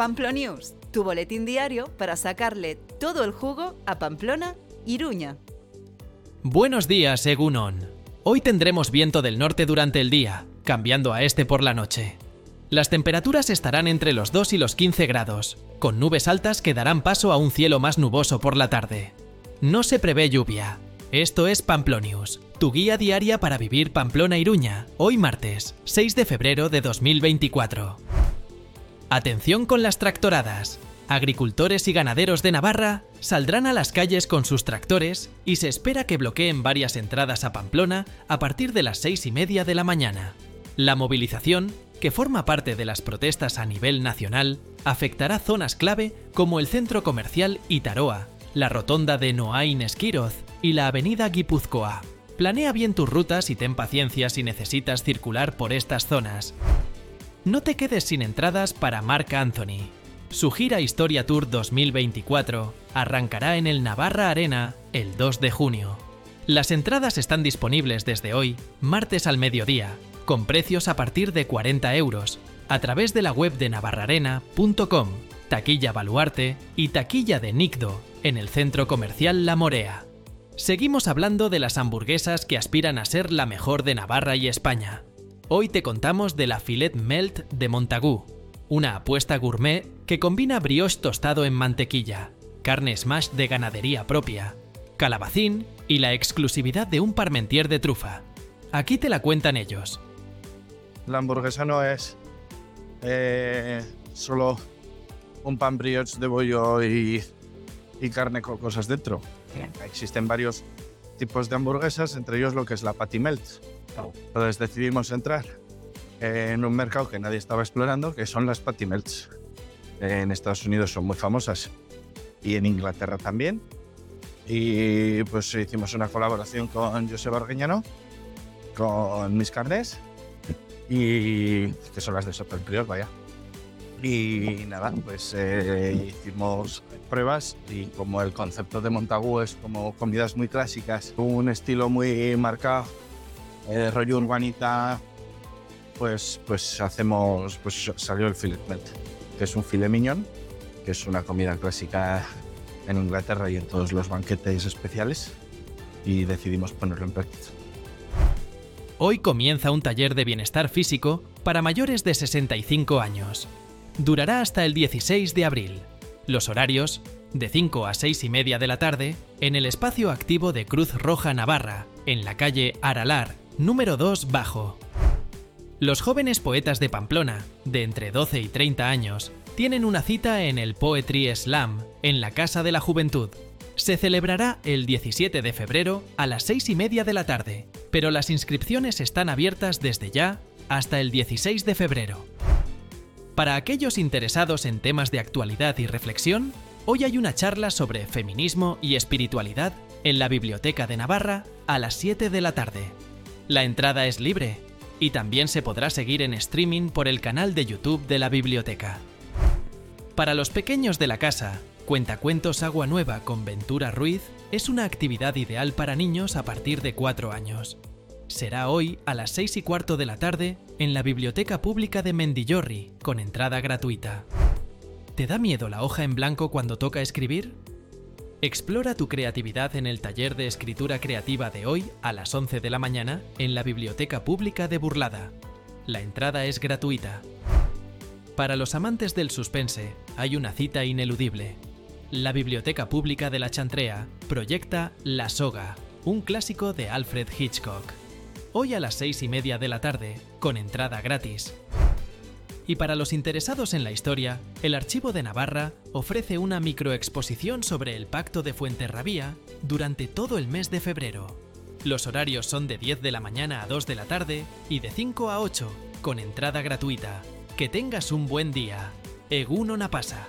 Pamplonews, tu boletín diario para sacarle todo el jugo a Pamplona, Iruña. Buenos días, Egunon. Hoy tendremos viento del norte durante el día, cambiando a este por la noche. Las temperaturas estarán entre los 2 y los 15 grados, con nubes altas que darán paso a un cielo más nuboso por la tarde. No se prevé lluvia. Esto es Pamplonius, tu guía diaria para vivir Pamplona Iruña, hoy martes, 6 de febrero de 2024. Atención con las tractoradas. Agricultores y ganaderos de Navarra saldrán a las calles con sus tractores y se espera que bloqueen varias entradas a Pamplona a partir de las 6 y media de la mañana. La movilización que forma parte de las protestas a nivel nacional, afectará zonas clave como el centro comercial Itaroa, la rotonda de Noain Esquiroz y la avenida Guipúzcoa. Planea bien tus rutas y ten paciencia si necesitas circular por estas zonas. No te quedes sin entradas para Marc Anthony. Su gira Historia Tour 2024 arrancará en el Navarra Arena el 2 de junio. Las entradas están disponibles desde hoy, martes al mediodía, con precios a partir de 40 euros, a través de la web de navarrarena.com, taquilla Baluarte y taquilla de Nicdo, en el centro comercial La Morea. Seguimos hablando de las hamburguesas que aspiran a ser la mejor de Navarra y España. Hoy te contamos de la Filet Melt de Montagu, una apuesta gourmet que combina brioche tostado en mantequilla, carne smash de ganadería propia, calabacín y la exclusividad de un parmentier de trufa. Aquí te la cuentan ellos. La hamburguesa no es eh, solo un pan brioche de bollo y, y, carne con cosas dentro. Existen varios tipos de hamburguesas, entre ellos lo que es la patty melt. Entonces decidimos entrar en un mercado que nadie estaba explorando, que son las patty melts. En Estados Unidos son muy famosas y en Inglaterra también. Y pues hicimos una colaboración con José Arguiñano, con mis carnes y que son las de Prior, vaya. Y nada, pues eh, hicimos pruebas y como el concepto de Montagu es como comidas muy clásicas, un estilo muy marcado, eh, rollo urbanita, pues, pues hacemos, pues salió el filet que es un filet mignon, que es una comida clásica en Inglaterra y en todos los banquetes especiales y decidimos ponerlo en práctica. Hoy comienza un taller de bienestar físico para mayores de 65 años. Durará hasta el 16 de abril. Los horarios, de 5 a 6 y media de la tarde, en el espacio activo de Cruz Roja Navarra, en la calle Aralar, número 2 bajo. Los jóvenes poetas de Pamplona, de entre 12 y 30 años, tienen una cita en el Poetry Slam, en la Casa de la Juventud, se celebrará el 17 de febrero a las 6 y media de la tarde, pero las inscripciones están abiertas desde ya hasta el 16 de febrero. Para aquellos interesados en temas de actualidad y reflexión, hoy hay una charla sobre feminismo y espiritualidad en la Biblioteca de Navarra a las 7 de la tarde. La entrada es libre y también se podrá seguir en streaming por el canal de YouTube de la biblioteca. Para los pequeños de la casa, Cuentacuentos Agua Nueva con Ventura Ruiz es una actividad ideal para niños a partir de 4 años. Será hoy a las 6 y cuarto de la tarde en la Biblioteca Pública de Mendillorri, con entrada gratuita. ¿Te da miedo la hoja en blanco cuando toca escribir? Explora tu creatividad en el taller de escritura creativa de hoy a las 11 de la mañana en la Biblioteca Pública de Burlada. La entrada es gratuita. Para los amantes del suspense, hay una cita ineludible la Biblioteca Pública de la Chantrea proyecta La Soga, un clásico de Alfred Hitchcock. Hoy a las seis y media de la tarde, con entrada gratis. Y para los interesados en la historia, el Archivo de Navarra ofrece una microexposición sobre el Pacto de Fuenterrabía durante todo el mes de febrero. Los horarios son de 10 de la mañana a 2 de la tarde y de 5 a 8, con entrada gratuita. Que tengas un buen día. Eguno Napasa.